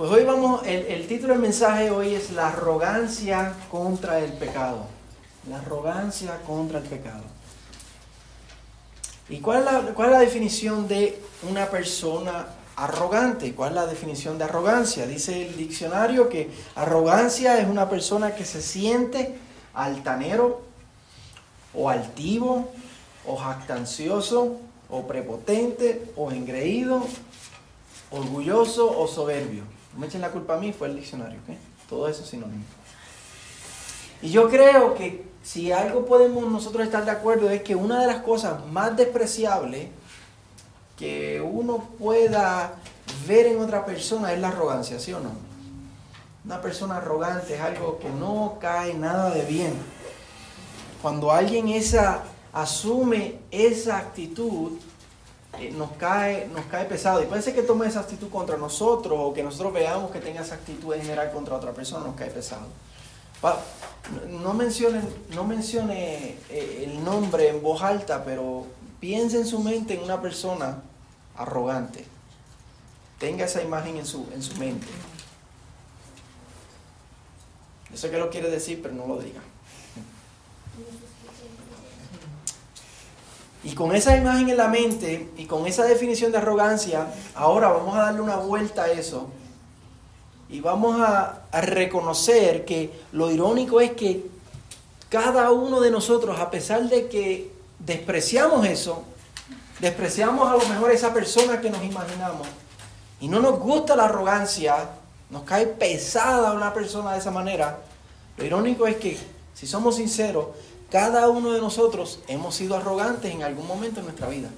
Pues hoy vamos, el, el título del mensaje hoy es la arrogancia contra el pecado. La arrogancia contra el pecado. ¿Y cuál la, cuál es la definición de una persona arrogante? ¿Cuál es la definición de arrogancia? Dice el diccionario que arrogancia es una persona que se siente altanero o altivo o jactancioso o prepotente o engreído, orgulloso o soberbio. No me echen la culpa a mí, fue el diccionario. ¿ok? Todo eso es sinónimo. Y yo creo que si algo podemos nosotros estar de acuerdo es que una de las cosas más despreciables que uno pueda ver en otra persona es la arrogancia, ¿sí o no? Una persona arrogante es algo que no cae nada de bien. Cuando alguien esa, asume esa actitud, eh, nos, cae, nos cae pesado. Y puede ser que tome esa actitud contra nosotros o que nosotros veamos que tenga esa actitud en general contra otra persona, nos cae pesado. Pa- no mencione, no mencione eh, el nombre en voz alta, pero piense en su mente en una persona arrogante. Tenga esa imagen en su, en su mente. Yo sé que lo quiere decir, pero no lo diga. Y con esa imagen en la mente y con esa definición de arrogancia, ahora vamos a darle una vuelta a eso. Y vamos a, reconocer que lo irónico es que cada uno de nosotros, a pesar de que despreciamos eso, despreciamos a lo mejor esa persona que nos imaginamos, y no nos gusta la arrogancia, nos cae pesada una persona de esa manera, lo irónico es que, si somos sinceros, cada uno de nosotros hemos sido arrogantes en algún momento de nuestra vida.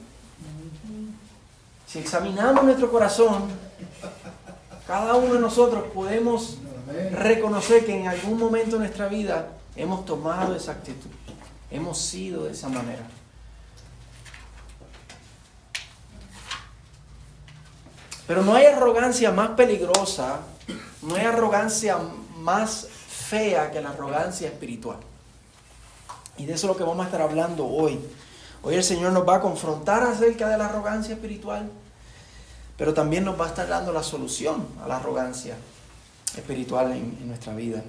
Si examinamos nuestro corazón, cada uno de nosotros podemos reconocer que en algún momento de nuestra vida hemos tomado esa actitud, hemos sido de esa manera. Pero no hay arrogancia más peligrosa, no hay arrogancia más fea que la arrogancia espiritual. Y de eso es lo que vamos a estar hablando hoy. Hoy el Señor nos va a confrontar acerca de la arrogancia espiritual, pero también nos va a estar dando la solución a la arrogancia espiritual en, nuestra vida.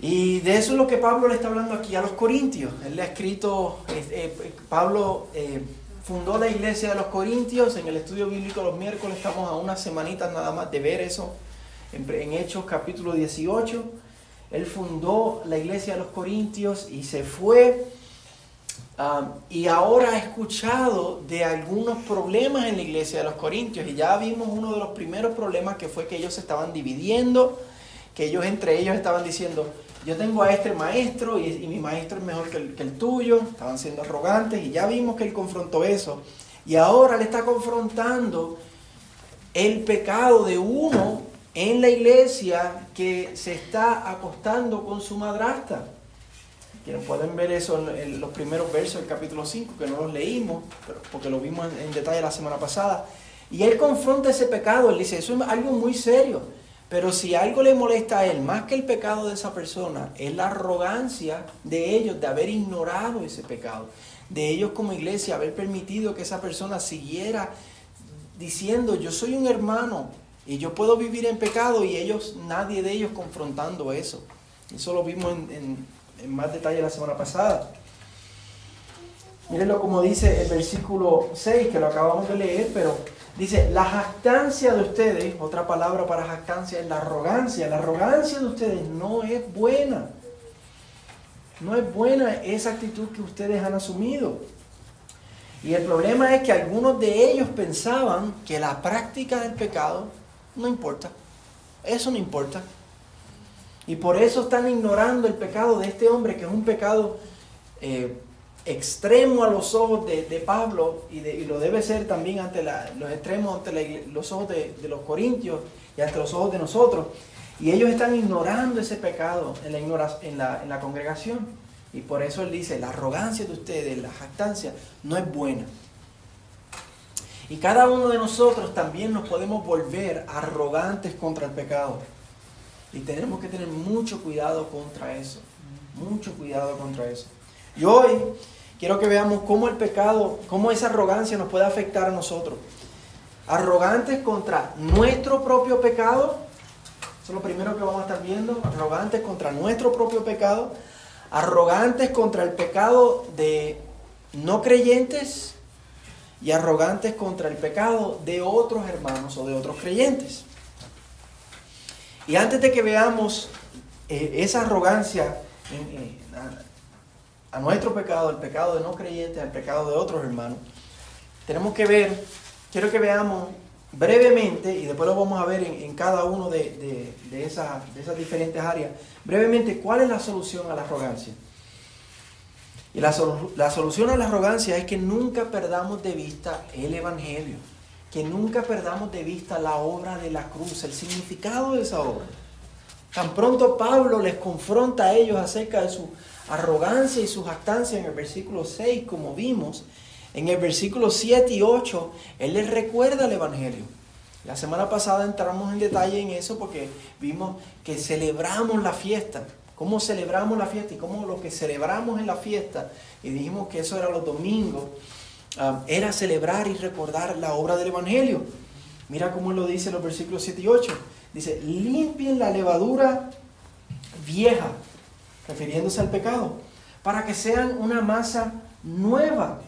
Y de eso es lo que Pablo le está hablando aquí a los corintios. Él le ha escrito, eh, eh, Pablo eh, fundó la iglesia de los corintios, en el estudio bíblico los miércoles estamos a unas semanitas nada más de ver eso, en Hechos capítulo 18. Él fundó la iglesia de los corintios y se fue. um, y ahora ha escuchado de algunos problemas en la iglesia de los corintios. Y ya vimos uno de los primeros problemas que fue que ellos se estaban dividiendo, que ellos entre ellos estaban diciendo, yo tengo a este maestro y, mi maestro es mejor que el, que el tuyo. Estaban siendo arrogantes y ya vimos que él confrontó eso. Y ahora le está confrontando el pecado de uno en la iglesia que se está acostando con su madrastra. Quienes pueden ver eso en, los primeros versos del capítulo 5, que no los leímos, pero porque lo vimos en, en detalle la semana pasada. Y él confronta ese pecado, él dice, eso es algo muy serio. Pero si algo le molesta a él, más que el pecado de esa persona, es la arrogancia de ellos de haber ignorado ese pecado. De ellos como iglesia haber permitido que esa persona siguiera diciendo, yo soy un hermano y yo puedo vivir en pecado y ellos, nadie de ellos confrontando eso. Eso lo vimos en, en- más detalle la semana pasada. Mírenlo como dice el versículo 6, que lo acabamos de leer, pero dice, la jactancia de ustedes, otra palabra para jactancia es la arrogancia, la arrogancia de ustedes no es buena. No es buena esa actitud que ustedes han asumido. Y el problema es que algunos de ellos pensaban que la práctica del pecado no importa. Eso no importa. Y por eso están ignorando el pecado de este hombre, que es un pecado eh, extremo a los ojos de, Pablo y, lo debe ser también ante los extremos ante la los ojos de, los corintios y ante los ojos de nosotros. Y ellos están ignorando ese pecado en la, en la, en la congregación. Y por eso él dice, la arrogancia de ustedes, la jactancia, no es buena. Y cada uno de nosotros también nos podemos volver arrogantes contra el pecado. Y tenemos que tener mucho cuidado contra eso. Mucho cuidado contra eso. Y hoy quiero que veamos cómo el pecado, cómo esa arrogancia nos puede afectar a nosotros. arrogantes contra nuestro propio pecado. Eso es lo primero que vamos a estar viendo. Arrogantes contra nuestro propio pecado. Arrogantes contra el pecado de no creyentes. Y arrogantes contra el pecado de otros hermanos o de otros creyentes. Y antes de que veamos eh, esa arrogancia a, nuestro pecado, el pecado de no creyentes, al pecado de otros hermanos, tenemos que ver, quiero que veamos brevemente, y después lo vamos a ver en, cada uno de, de, esas, esas diferentes áreas, brevemente cuál es la solución a la arrogancia. Y la, la, solución a la arrogancia es que nunca perdamos de vista el Evangelio, que nunca perdamos de vista la obra de la cruz, el significado de esa obra. Tan pronto Pablo les confronta a ellos acerca de su arrogancia y su jactancia en el versículo 6, como vimos, en el versículo 7 y 8, él les recuerda el Evangelio. La semana pasada entramos en detalle en eso porque vimos que celebramos la fiesta, cómo celebramos la fiesta y cómo lo que celebramos en la fiesta, y dijimos que eso era los domingos, um, era celebrar y recordar la obra del Evangelio. Mira cómo lo dice en los versículos 7 y 8. Dice, limpien la levadura vieja, refiriéndose al pecado, para que sean una masa nueva,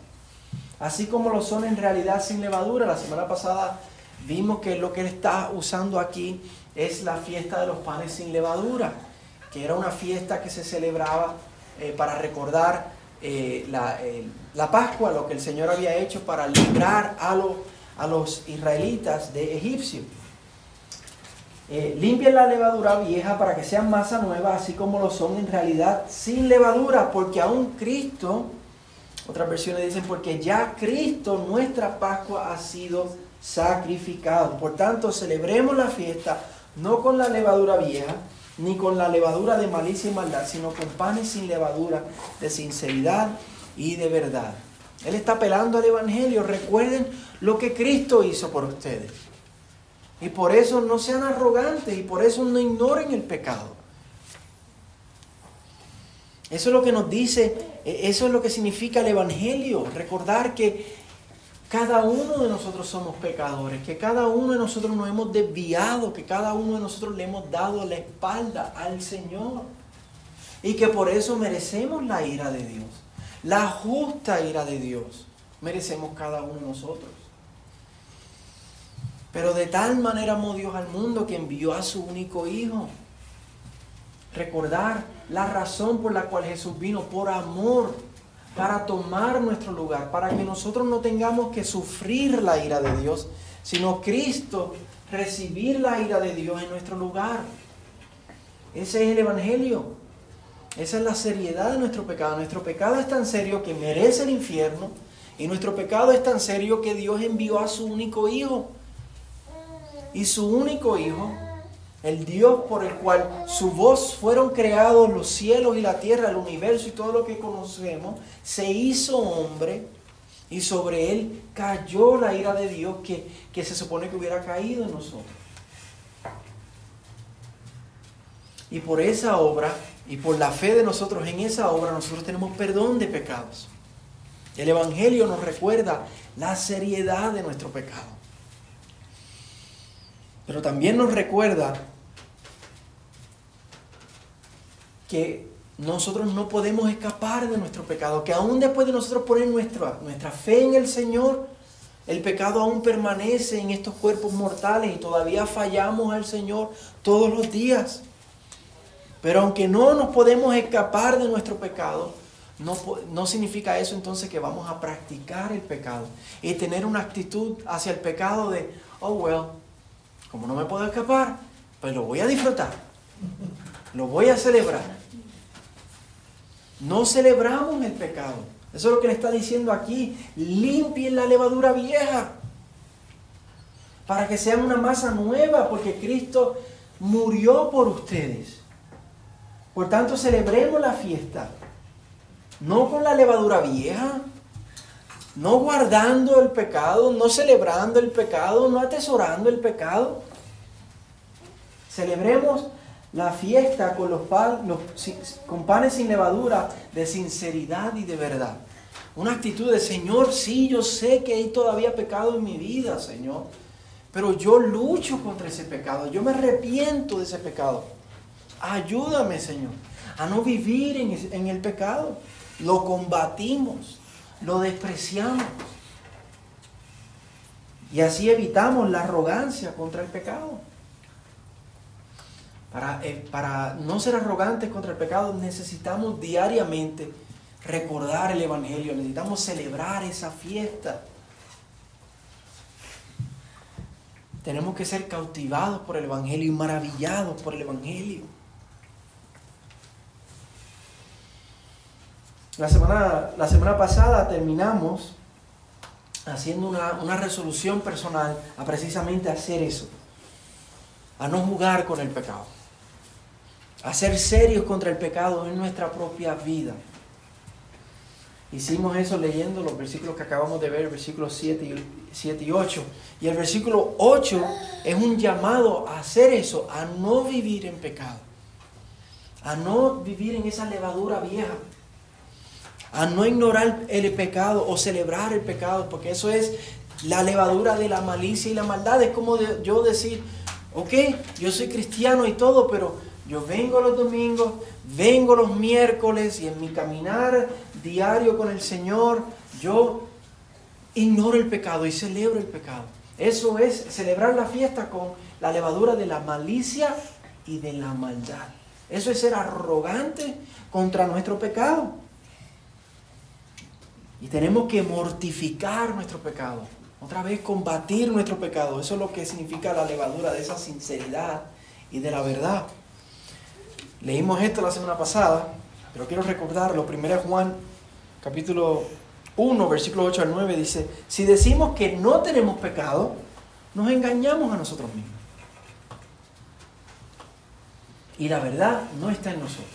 así como lo son en realidad sin levadura. La semana pasada vimos que lo que él está usando aquí es la fiesta de los panes sin levadura, que era una fiesta que se celebraba eh, para recordar eh, la, la, Pascua, lo que el Señor había hecho para librar a, a los israelitas de Egipcio. Eh, limpien la levadura vieja para que sean masa nueva, así como lo son en realidad sin levadura, porque aún Cristo, otras versiones dicen, porque ya Cristo, nuestra Pascua, ha sido sacrificado. Por tanto, celebremos la fiesta no con la levadura vieja, ni con la levadura de malicia y maldad, sino con panes sin levadura, de sinceridad y de verdad. Él está apelando al Evangelio. Recuerden lo que Cristo hizo por ustedes. Y por eso no sean arrogantes y por eso no ignoren el pecado. Eso es lo que nos dice, e, eso es lo que significa el Evangelio. Recordar que cada uno de nosotros somos pecadores, que cada uno de nosotros nos hemos desviado, que cada uno de nosotros le hemos dado la espalda al Señor. Y que por eso merecemos la ira de Dios, la justa ira de Dios. Merecemos cada uno de nosotros. Pero de tal manera amó Dios al mundo que envió a su único Hijo. Recordar la razón por la cual Jesús vino, por amor, para tomar nuestro lugar, para que nosotros no tengamos que sufrir la ira de Dios, sino Cristo recibir la ira de Dios en nuestro lugar. Ese es el Evangelio. Esa es la seriedad de nuestro pecado. Nuestro pecado es tan serio que merece el infierno y nuestro pecado es tan serio que Dios envió a su único Hijo y su único Hijo, el Dios por el cual su voz fueron creados los cielos y la tierra, el universo y todo lo que conocemos, se hizo hombre y sobre él cayó la ira de Dios que, que se supone que hubiera caído en nosotros. Y por esa obra y por la fe de nosotros en esa obra, nosotros tenemos perdón de pecados. El Evangelio nos recuerda la seriedad de nuestro pecado. Pero también nos recuerda que nosotros no podemos escapar de nuestro pecado, que aún después de nosotros poner nuestra, nuestra fe en el Señor, el pecado aún permanece en estos cuerpos mortales y todavía fallamos al Señor todos los días. Pero aunque no nos podemos escapar de nuestro pecado, no, no, significa eso entonces que vamos a practicar el pecado y tener una actitud hacia el pecado de, oh well, como no me puedo escapar, pues lo voy a disfrutar. Lo voy a celebrar. No celebramos el pecado. Eso es lo que le está diciendo aquí. Limpien la levadura vieja. Para que sean una masa nueva, porque Cristo murió por ustedes. Por tanto, celebremos la fiesta. No con la levadura vieja, no guardando el pecado, no celebrando el pecado, no atesorando el pecado. Celebremos la fiesta con, los, con panes sin levadura de sinceridad y de verdad. Una actitud de, Señor, sí, yo sé que hay todavía pecado en mi vida, Señor. Pero yo lucho contra ese pecado. Yo me arrepiento de ese pecado. Ayúdame, Señor, a no vivir en, en el pecado. Lo combatimos, lo despreciamos. Y así evitamos la arrogancia contra el pecado. Para, eh, para, no ser arrogantes contra el pecado necesitamos diariamente recordar el Evangelio, necesitamos celebrar esa fiesta. Tenemos que ser cautivados por el Evangelio y maravillados por el Evangelio. La semana, la semana pasada terminamos haciendo una, una resolución personal a precisamente hacer eso, a no jugar con el pecado, a ser serios contra el pecado en nuestra propia vida. Hicimos eso leyendo los versículos que acabamos de ver, versículos 7 y, 7 y 8. Y el versículo 8 es un llamado a hacer eso, a no vivir en pecado, a no vivir en esa levadura vieja a no ignorar el pecado o celebrar el pecado, porque eso es la levadura de la malicia y la maldad. Es como yo decir, ok, yo soy cristiano y todo, pero yo vengo los domingos, vengo los miércoles y en mi caminar diario con el Señor, yo ignoro el pecado y celebro el pecado. Eso es celebrar la fiesta con la levadura de la malicia y de la maldad. Eso es ser arrogante contra nuestro pecado. Y tenemos que mortificar nuestro pecado. Otra vez combatir nuestro pecado. Eso es lo que significa la levadura de esa sinceridad y de la verdad. Leímos esto la semana pasada, pero quiero recordarlo. Primero Juan capítulo 1, versículo 8 al 9 dice, si decimos que no tenemos pecado, nos engañamos a nosotros mismos. Y la verdad no está en nosotros.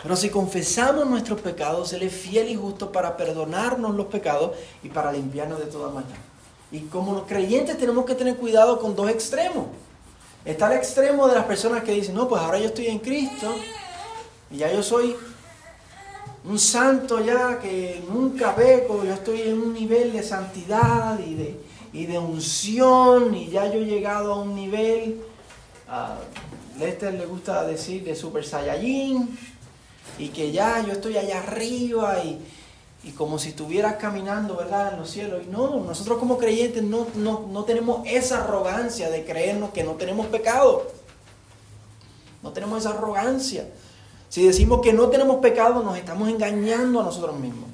Pero si confesamos nuestros pecados, Él es fiel y justo para perdonarnos los pecados y para limpiarnos de toda maldad. Y como los creyentes tenemos que tener cuidado con dos extremos. Está el extremo de las personas que dicen, no, pues ahora yo estoy en Cristo y ya yo soy un santo ya que nunca peco, yo estoy en un nivel de santidad y de, y de unción y ya yo he llegado a un nivel, a Lester le gusta decir, de super saiyajin y que ya yo estoy allá arriba y, como si estuvieras caminando, ¿verdad?, en los cielos. Y no, nosotros como creyentes no, no tenemos esa arrogancia de creernos que no tenemos pecado. No tenemos esa arrogancia. Si decimos que no tenemos pecado, nos estamos engañando a nosotros mismos.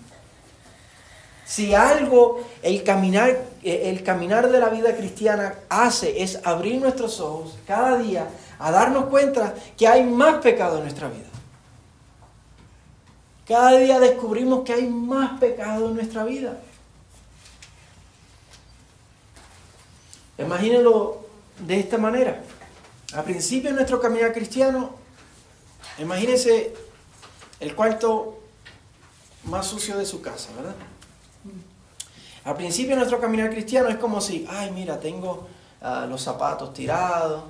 Si algo el caminar, el caminar de la vida cristiana hace es abrir nuestros ojos cada día a darnos cuenta que hay más pecado en nuestra vida. Cada día descubrimos que hay más pecado en nuestra vida. Imagínenlo de esta manera. Al principio de nuestro caminar cristiano, imagínense el cuarto más sucio de su casa, ¿verdad? Al principio de nuestro caminar cristiano es como si, ay, mira, tengo ah, los zapatos tirados,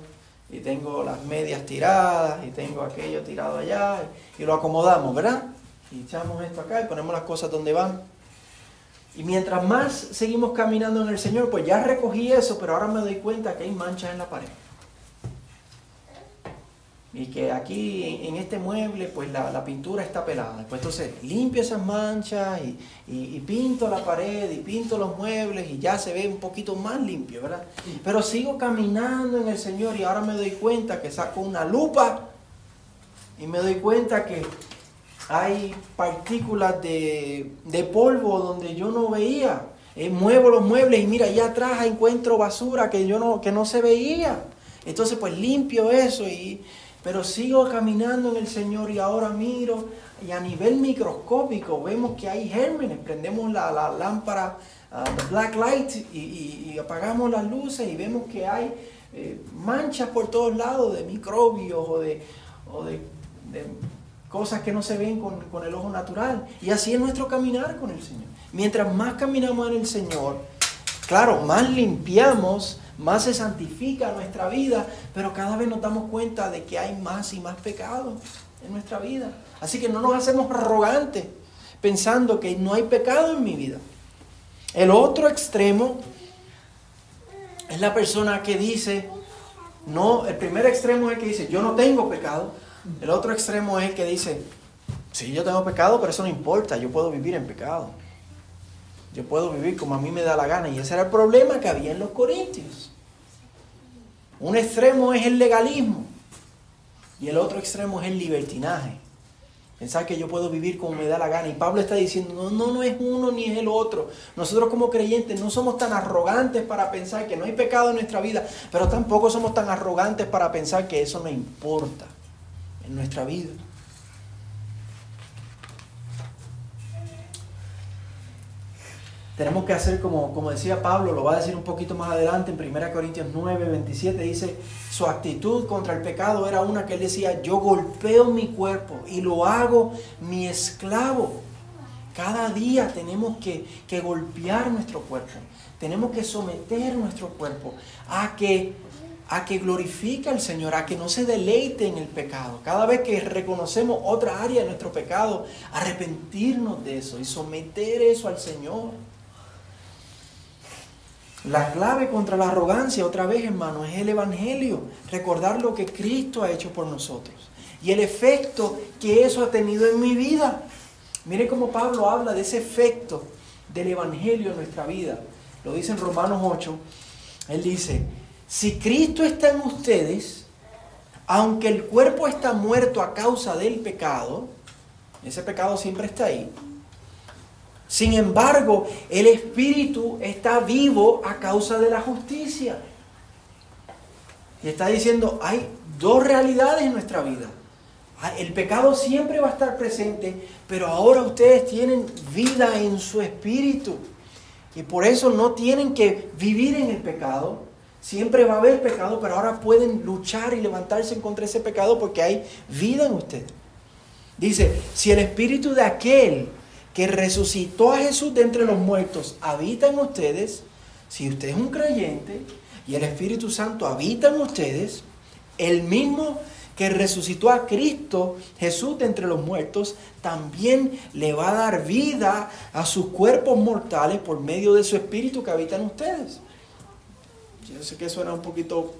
y tengo las medias tiradas, y tengo aquello tirado allá, y lo acomodamos, ¿verdad? Y echamos esto acá y ponemos las cosas donde van. Y mientras más seguimos caminando en el Señor, pues ya recogí eso, pero ahora me doy cuenta que hay manchas en la pared. Y que aquí en este mueble, pues la, pintura está pelada. Pues entonces limpio esas manchas y, y, pinto la pared y pinto los muebles y ya se ve un poquito más limpio, ¿verdad? Pero sigo caminando en el Señor y ahora me doy cuenta que saco una lupa y me doy cuenta que hay partículas de, polvo donde yo no veía. Eh, muevo los muebles y mira, allá atrás encuentro basura que yo no, que no se veía. Entonces pues limpio eso, y, pero sigo caminando en el Señor y ahora miro y a nivel microscópico vemos que hay gérmenes. Prendemos la, lámpara, uh, black light y, apagamos las luces y vemos que hay eh, manchas por todos lados de microbios o de, o de cosas que no se ven con, el ojo natural. Y así es nuestro caminar con el Señor. Mientras más caminamos en el Señor, claro, más limpiamos, más se santifica nuestra vida, pero cada vez nos damos cuenta de que hay más y más pecado en nuestra vida. Así que no nos hacemos arrogantes, pensando que no hay pecado en mi vida. El otro extremo es la persona que dice, no, el primer extremo es el que dice, yo no tengo pecado. El otro extremo es el que dice, sí, yo tengo pecado, pero eso no importa, yo puedo vivir en pecado. Yo puedo vivir como a mí me da la gana. Y ese era el problema que había en los corintios. Un extremo es el legalismo y el otro extremo es el libertinaje. Pensar que yo puedo vivir como me da la gana. Y Pablo está diciendo, no, no, no es uno ni es el otro. Nosotros como creyentes no somos tan arrogantes para pensar que no hay pecado en nuestra vida, pero tampoco somos tan arrogantes para pensar que eso no importa en nuestra vida. tenemos que hacer como, como decía Pablo, lo va a decir un poquito más adelante en 1 Corintios 9, 27, dice, su actitud contra el pecado era una que él decía, yo golpeo mi cuerpo y lo hago mi esclavo. Cada día tenemos que, que golpear nuestro cuerpo, tenemos que someter nuestro cuerpo a que, a que glorifique al Señor, a que no se deleite en el pecado. Cada vez que reconocemos otra área de nuestro pecado, arrepentirnos de eso y someter eso al Señor. La clave contra la arrogancia, otra vez hermano, es el Evangelio. Recordar lo que Cristo ha hecho por nosotros. Y el efecto que eso ha tenido en mi vida. Mire cómo Pablo habla de ese efecto del Evangelio en nuestra vida. Lo dice en Romanos 8. Él dice, si Cristo está en ustedes, aunque el cuerpo está muerto a causa del pecado, ese pecado siempre está ahí, sin embargo, el Espíritu está vivo a causa de la justicia. Y está diciendo, hay dos realidades en nuestra vida. Ah, el pecado siempre va a estar presente, pero ahora ustedes tienen vida en su espíritu. Y por eso no tienen que vivir en el pecado. Siempre va a haber pecado, pero ahora pueden luchar y levantarse contra ese pecado porque hay vida en ustedes. Dice, si el espíritu de aquel que resucitó a Jesús de entre los muertos habita en ustedes, si usted es un creyente y el Espíritu Santo habita en ustedes, el mismo que resucitó a Cristo Jesús de entre los muertos, también le va a dar vida a sus cuerpos mortales por medio de su Espíritu que habita en ustedes. Yo sé que suena un poquito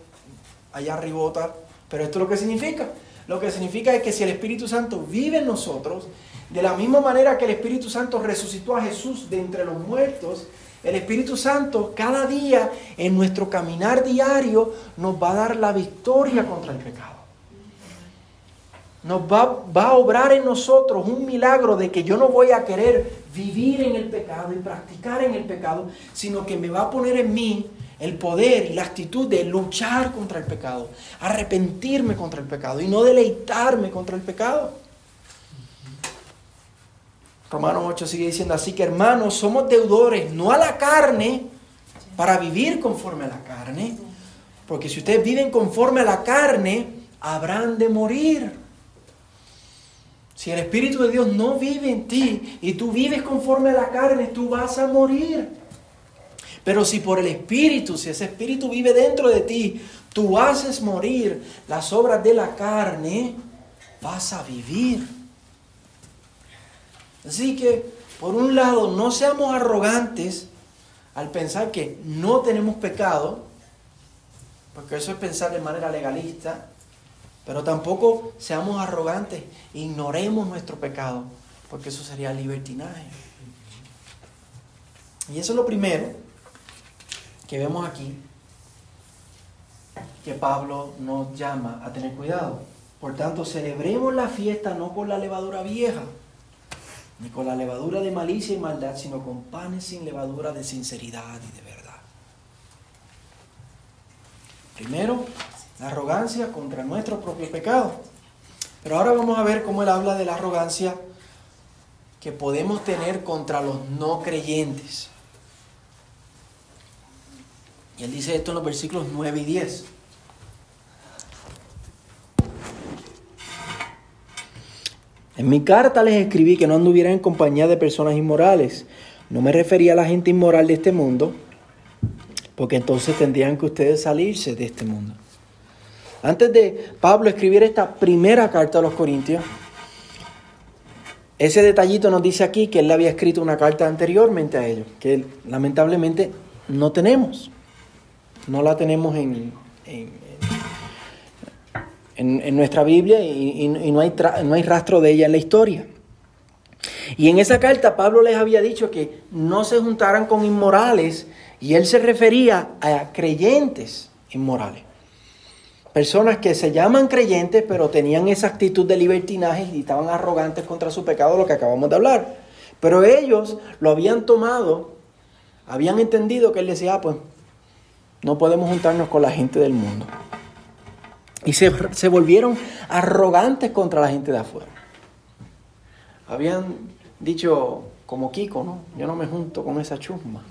allá arribota, pero esto es lo que significa. Lo que significa es que si el Espíritu Santo vive en nosotros, de la misma manera que el Espíritu Santo resucitó a Jesús de entre los muertos, el Espíritu Santo cada día en nuestro caminar diario nos va a dar la victoria contra el pecado. Nos va, va, a obrar en nosotros un milagro de que yo no voy a querer vivir en el pecado y practicar en el pecado, sino que me va a poner en mí el poder y la actitud de luchar contra el pecado, arrepentirme contra el pecado y no deleitarme contra el pecado. Romanos 8 sigue diciendo así que hermanos, somos deudores no a la carne para vivir conforme a la carne, porque si ustedes viven conforme a la carne, habrán de morir. Si el Espíritu de Dios no vive en ti y tú vives conforme a la carne, tú vas a morir. Pero si por el Espíritu, si ese Espíritu vive dentro de ti, tú haces morir las obras de la carne, vas a vivir. Así que, por un lado, no seamos arrogantes al pensar que no tenemos pecado, porque eso es pensar de manera legalista, pero tampoco seamos arrogantes, ignoremos nuestro pecado, porque eso sería libertinaje. Y eso es lo primero que vemos aquí, que Pablo nos llama a tener cuidado. Por tanto, celebremos la fiesta no con la levadura vieja, ni con la levadura de malicia y maldad, sino con panes sin levadura de sinceridad y de verdad. Primero, la arrogancia contra nuestro propio pecado. Pero ahora vamos a ver cómo él habla de la arrogancia que podemos tener contra los no creyentes. Y él dice esto en los versículos 9 y 10. En mi carta les escribí que no anduvieran en compañía de personas inmorales. No me refería a la gente inmoral de este mundo, porque entonces tendrían que ustedes salirse de este mundo. Antes de Pablo escribir esta primera carta a los Corintios, ese detallito nos dice aquí que él le había escrito una carta anteriormente a ellos, que lamentablemente no tenemos. No la tenemos en, en, nuestra Biblia y, no, hay no hay rastro de ella en la historia. Y en esa carta Pablo les había dicho que no se juntaran con inmorales y él se refería a creyentes inmorales. Personas que se llaman creyentes pero tenían esa actitud de libertinaje y estaban arrogantes contra su pecado, lo que acabamos de hablar. Pero ellos lo habían tomado, habían entendido que él decía, ah, pues no podemos juntarnos con la gente del mundo. Y se, se volvieron arrogantes contra la gente de afuera. Habían dicho, como Kiko, ¿no? Yo no me junto con esa chusma.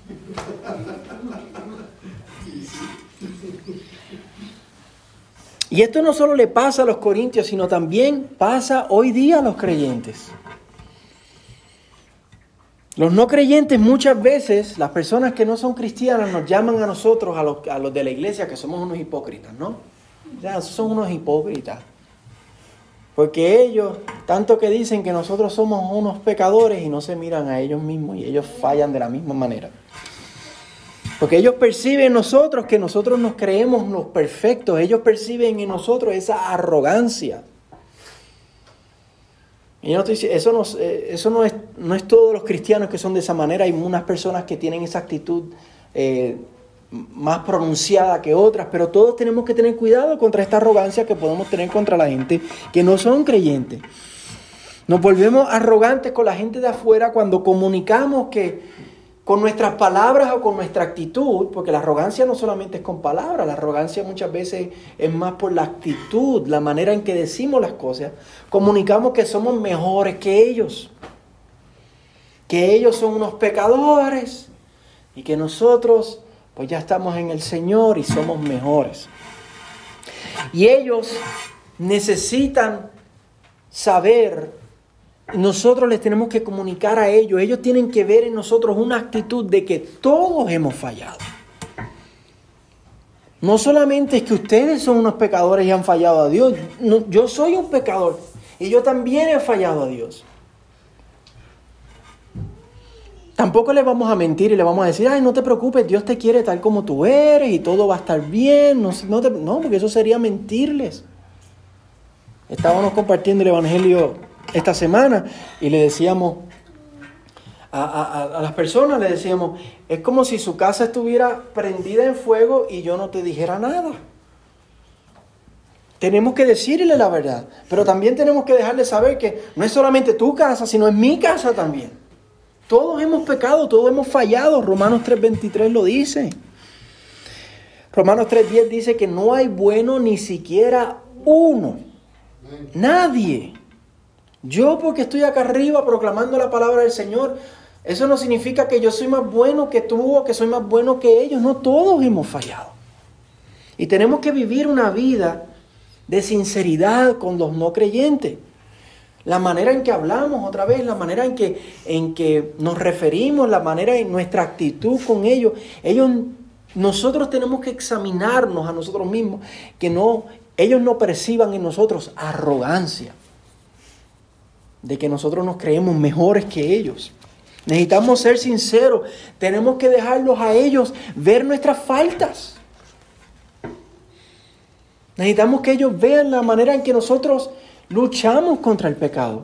Y esto no solo le pasa a los corintios, sino también pasa hoy día a los creyentes. Los no creyentes muchas veces, las personas que no son cristianas, nos llaman a nosotros, a los, de la iglesia, que somos unos hipócritas, ¿no? Ya, son unos hipócritas. Porque ellos, tanto que dicen que nosotros somos unos pecadores y no se miran a ellos mismos y ellos fallan de la misma manera. Porque ellos perciben en nosotros que nosotros nos creemos los perfectos. Ellos perciben en nosotros esa arrogancia. Y no eso, no, eh, eso no, es, no todos los cristianos que son de esa manera. Hay unas personas que tienen esa actitud eh, más pronunciada que otras, pero todos tenemos que tener cuidado contra esta arrogancia que podemos tener contra la gente que no son creyentes. Nos volvemos arrogantes con la gente de afuera cuando comunicamos que con nuestras palabras o con nuestra actitud, porque la arrogancia no solamente es con palabras, la arrogancia muchas veces es más por la actitud, la manera en que decimos las cosas, comunicamos que somos mejores que ellos, que ellos son unos pecadores y que nosotros pues ya estamos en el Señor y somos mejores. Y ellos necesitan saber, nosotros les tenemos que comunicar a ellos, ellos tienen que ver en nosotros una actitud de que todos hemos fallado. No solamente es que ustedes son unos pecadores y han fallado a Dios, yo soy un pecador y yo también he fallado a Dios. Tampoco le vamos a mentir y le vamos a decir, ay, no te preocupes, Dios te quiere tal como tú eres y todo va a estar bien. No, no, porque eso sería mentirles. Estábamos compartiendo el Evangelio esta semana y le decíamos a, a, las personas, le decíamos, es como si su casa estuviera prendida en fuego y yo no te dijera nada. Tenemos que decirle la verdad, pero también tenemos que dejarle saber que no es solamente tu casa, sino es mi casa también. Todos hemos pecado, todos hemos fallado. Romanos 3:23 lo dice. Romanos 3:10 dice que no hay bueno ni siquiera uno. Nadie. Yo porque estoy acá arriba proclamando la palabra del Señor, eso no significa que yo soy más bueno que tú o que soy más bueno que ellos. No, todos hemos fallado. Y tenemos que vivir una vida de sinceridad con los no creyentes la manera en que hablamos otra vez, la manera en que, en que nos referimos, la manera en nuestra actitud con ellos. Ellos, nosotros tenemos que examinarnos a nosotros mismos, que no, ellos no perciban en nosotros arrogancia, de que nosotros nos creemos mejores que ellos. Necesitamos ser sinceros, tenemos que dejarlos a ellos ver nuestras faltas. Necesitamos que ellos vean la manera en que nosotros luchamos contra el pecado.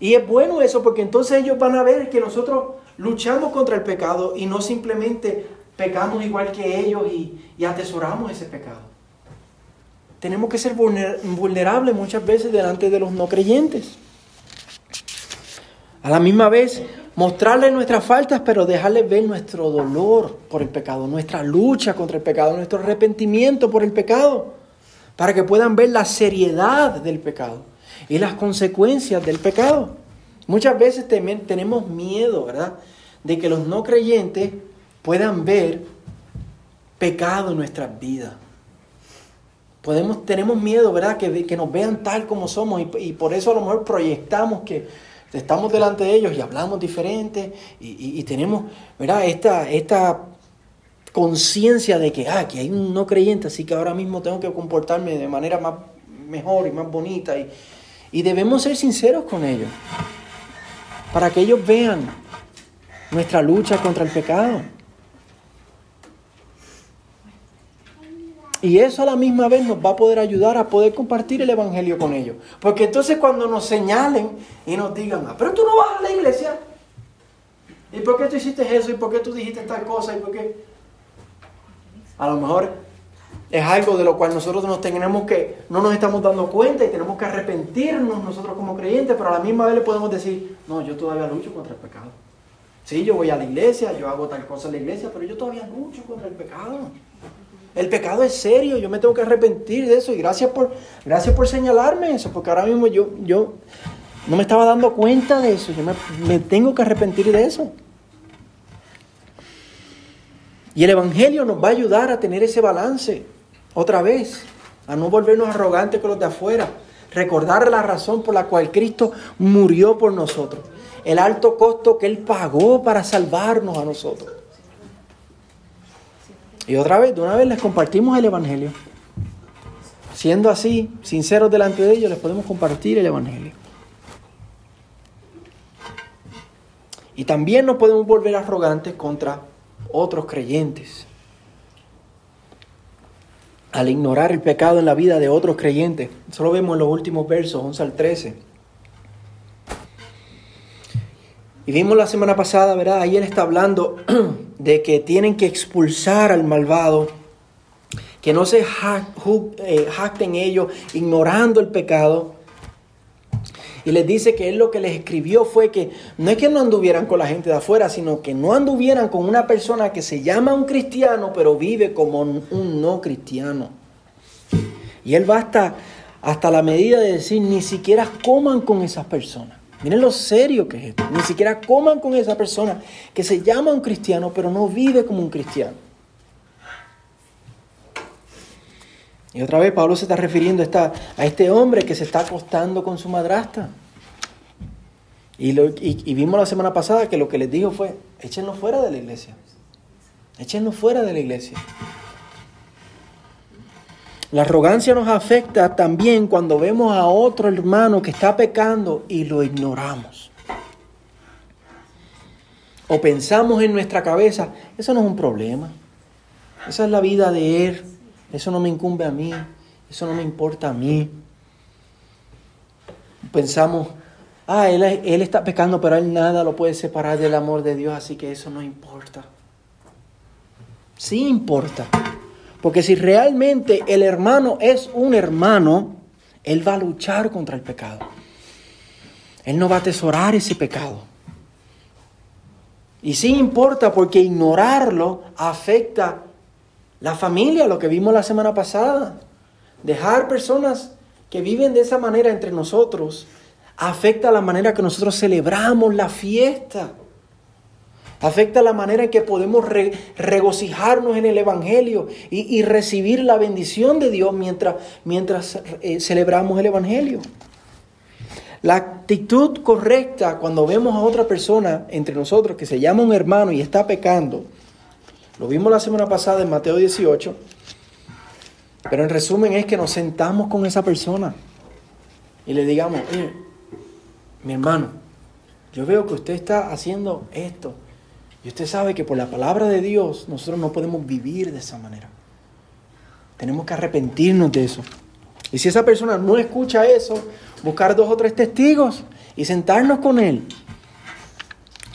Y es bueno eso porque entonces ellos van a ver que nosotros luchamos contra el pecado y no simplemente pecamos igual que ellos y, atesoramos ese pecado. Tenemos que ser vulnerables muchas veces delante de los no creyentes. A la misma vez, mostrarles nuestras faltas, pero dejarles ver nuestro dolor por el pecado, nuestra lucha contra el pecado, nuestro arrepentimiento por el pecado para que puedan ver la seriedad del pecado y las consecuencias del pecado. Muchas veces tenemos miedo, ¿verdad? De que los no creyentes puedan ver pecado en nuestras vidas. Podemos, tenemos miedo, ¿verdad? Que, que nos vean tal como somos y, por eso a lo mejor proyectamos que estamos delante de ellos y hablamos diferente y, tenemos, ¿verdad? Esta, esta conciencia de que, ah, que hay un no creyente, así que ahora mismo tengo que comportarme de manera más mejor y más bonita. Y, Y debemos ser sinceros con ellos, para que ellos vean nuestra lucha contra el pecado. Y eso a la misma vez nos va a poder ayudar a poder compartir el Evangelio con ellos. Porque entonces cuando nos señalen y nos digan, ah, pero tú no vas a la iglesia. ¿Y por qué tú hiciste eso? ¿Y por qué tú dijiste tal cosa? ¿Y por qué? A lo mejor es algo de lo cual nosotros nos tenemos que, no nos estamos dando cuenta y tenemos que arrepentirnos nosotros como creyentes, pero a la misma vez le podemos decir, no, yo todavía lucho contra el pecado. Sí, yo voy a la iglesia, yo hago tal cosa en la iglesia, pero yo todavía lucho contra el pecado. El pecado es serio, yo me tengo que arrepentir de eso y gracias por, gracias por señalarme eso, porque ahora mismo yo, yo no me estaba dando cuenta de eso, yo me, me tengo que arrepentir de eso. Y el Evangelio nos va a ayudar a tener ese balance, otra vez, a no volvernos arrogantes con los de afuera, recordar la razón por la cual Cristo murió por nosotros, el alto costo que Él pagó para salvarnos a nosotros. Y otra vez, de una vez les compartimos el Evangelio. Siendo así, sinceros delante de ellos, les podemos compartir el Evangelio. Y también nos podemos volver arrogantes contra otros creyentes. Al ignorar el pecado en la vida de otros creyentes. Eso lo vemos en los últimos versos, 11 al 13. Y vimos la semana pasada, ¿verdad? Ahí él está hablando de que tienen que expulsar al malvado, que no se eh, jacten ellos ignorando el pecado. Y les dice que él lo que les escribió fue que no es que no anduvieran con la gente de afuera, sino que no anduvieran con una persona que se llama un cristiano, pero vive como un no cristiano. Y él va hasta, hasta la medida de decir, ni siquiera coman con esas personas. Miren lo serio que es esto. Ni siquiera coman con esa persona que se llama un cristiano, pero no vive como un cristiano. Y otra vez Pablo se está refiriendo a, a este hombre que se está acostando con su madrastra. Y, y, vimos la semana pasada que lo que les dijo fue, échenlo fuera de la iglesia. Échenlo fuera de la iglesia. La arrogancia nos afecta también cuando vemos a otro hermano que está pecando y lo ignoramos. O pensamos en nuestra cabeza, eso no es un problema. Esa es la vida de él. Eso no me incumbe a mí. Eso no me importa a mí. Pensamos, ah, él, él está pecando, pero él nada lo puede separar del amor de Dios, así que eso no importa. Sí importa. Porque si realmente el hermano es un hermano, él va a luchar contra el pecado. Él no va a atesorar ese pecado. Y sí importa porque ignorarlo afecta la familia, lo que vimos la semana pasada. Dejar personas que viven de esa manera entre nosotros afecta la manera que nosotros celebramos la fiesta afecta la manera en que podemos regocijarnos en el Evangelio y, recibir la bendición de Dios mientras, mientras eh, celebramos el Evangelio. La actitud correcta cuando vemos a otra persona entre nosotros que se llama un hermano y está pecando, lo vimos la semana pasada en Mateo 18, pero en resumen es que nos sentamos con esa persona y le digamos, mi hermano, yo veo que usted está haciendo esto, y usted sabe que por la palabra de Dios nosotros no podemos vivir de esa manera. Tenemos que arrepentirnos de eso. Y si esa persona no escucha eso, buscar dos o tres testigos y sentarnos con él.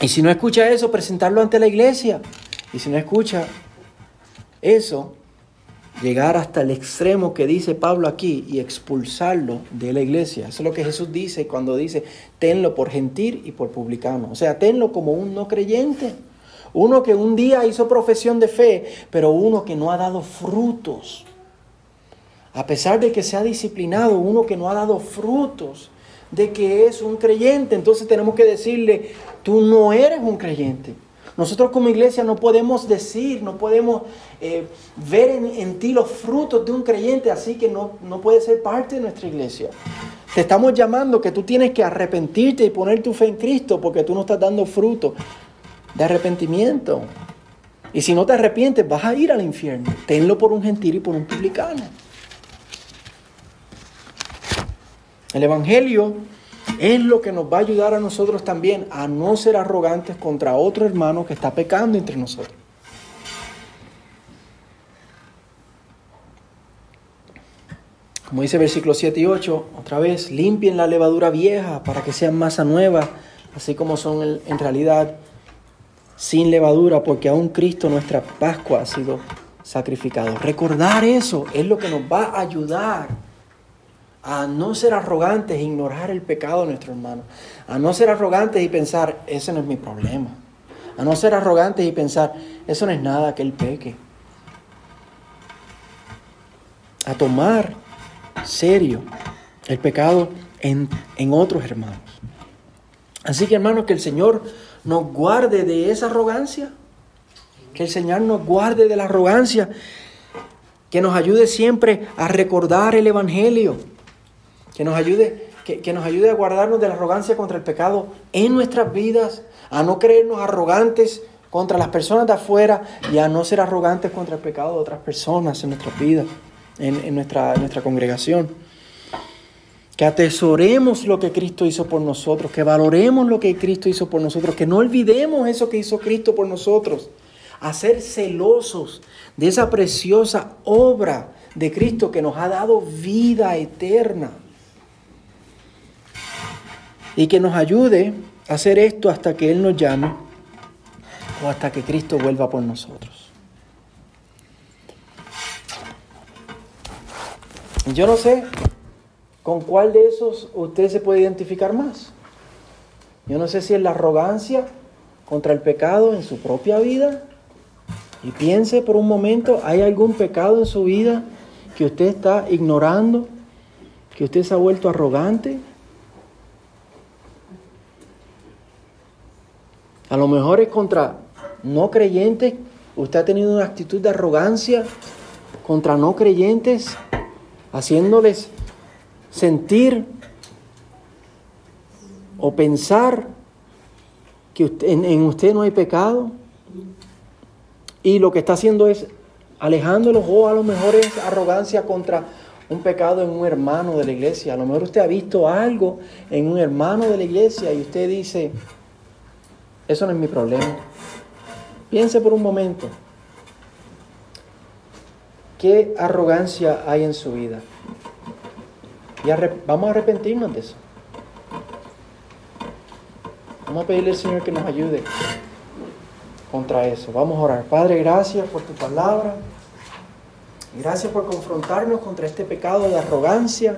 Y si no escucha eso, presentarlo ante la iglesia. Y si no escucha eso, llegar hasta el extremo que dice Pablo aquí y expulsarlo de la iglesia. Eso es lo que Jesús dice cuando dice, tenlo por gentil y por publicano. O sea, tenlo como un no creyente. Uno que un día hizo profesión de fe, pero uno que no ha dado frutos. A pesar de que se ha disciplinado, uno que no ha dado frutos de que es un creyente. Entonces tenemos que decirle, tú no eres un creyente. Nosotros como iglesia no podemos decir, no podemos eh, ver en, en, ti los frutos de un creyente, así que no, no puede ser parte de nuestra iglesia. Te estamos llamando que tú tienes que arrepentirte y poner tu fe en Cristo porque tú no estás dando fruto de arrepentimiento. Y si no te arrepientes, vas a ir al infierno. Tenlo por un gentil y por un publicano. El Evangelio es lo que nos va a ayudar a nosotros también a no ser arrogantes contra otro hermano que está pecando entre nosotros. Como dice versículo 7 y 8, otra vez, limpien la levadura vieja para que sean masa nueva, así como son en realidad sin levadura, porque aún Cristo, nuestra Pascua, ha sido sacrificado. Recordar eso es lo que nos va a ayudar a no ser arrogantes e ignorar el pecado de nuestro hermano, a no ser arrogantes y pensar, ese no es mi problema, a no ser arrogantes y pensar, eso no es nada que él peque, a tomar serio el pecado en, en otros hermanos. Así que hermanos, que el Señor nos guarde de esa arrogancia, que el Señor nos guarde de la arrogancia, que nos ayude siempre a recordar el Evangelio, que nos ayude, que, que, nos ayude a guardarnos de la arrogancia contra el pecado en nuestras vidas, a no creernos arrogantes contra las personas de afuera y a no ser arrogantes contra el pecado de otras personas en nuestras vidas en, nuestra, nuestra congregación. Que atesoremos lo que Cristo hizo por nosotros, que valoremos lo que Cristo hizo por nosotros, que no olvidemos eso que hizo Cristo por nosotros. A ser celosos de esa preciosa obra de Cristo que nos ha dado vida eterna. Y que nos ayude a hacer esto hasta que Él nos llame o hasta que Cristo vuelva por nosotros. Yo no sé con cuál de esos usted se puede identificar más. Yo no sé si es la arrogancia contra el pecado en su propia vida. Y piense por un momento, ¿hay algún pecado en su vida que usted está ignorando? ¿Que usted se ha vuelto arrogante? A lo mejor es contra no creyentes. Usted ha tenido una actitud de arrogancia contra no creyentes haciéndoles sentir o pensar que en, usted no hay pecado y lo que está haciendo es alejándolos o a lo mejor es arrogancia contra un pecado en un hermano de la iglesia. A lo mejor usted ha visto algo en un hermano de la iglesia y usted dice, eso no es mi problema. Piense por un momento. ¿Qué arrogancia hay en su vida? Y vamos a arrepentirnos de eso. Vamos a pedirle al Señor que nos ayude contra eso. Vamos a orar. Padre, gracias por tu palabra. Gracias por confrontarnos contra este pecado de arrogancia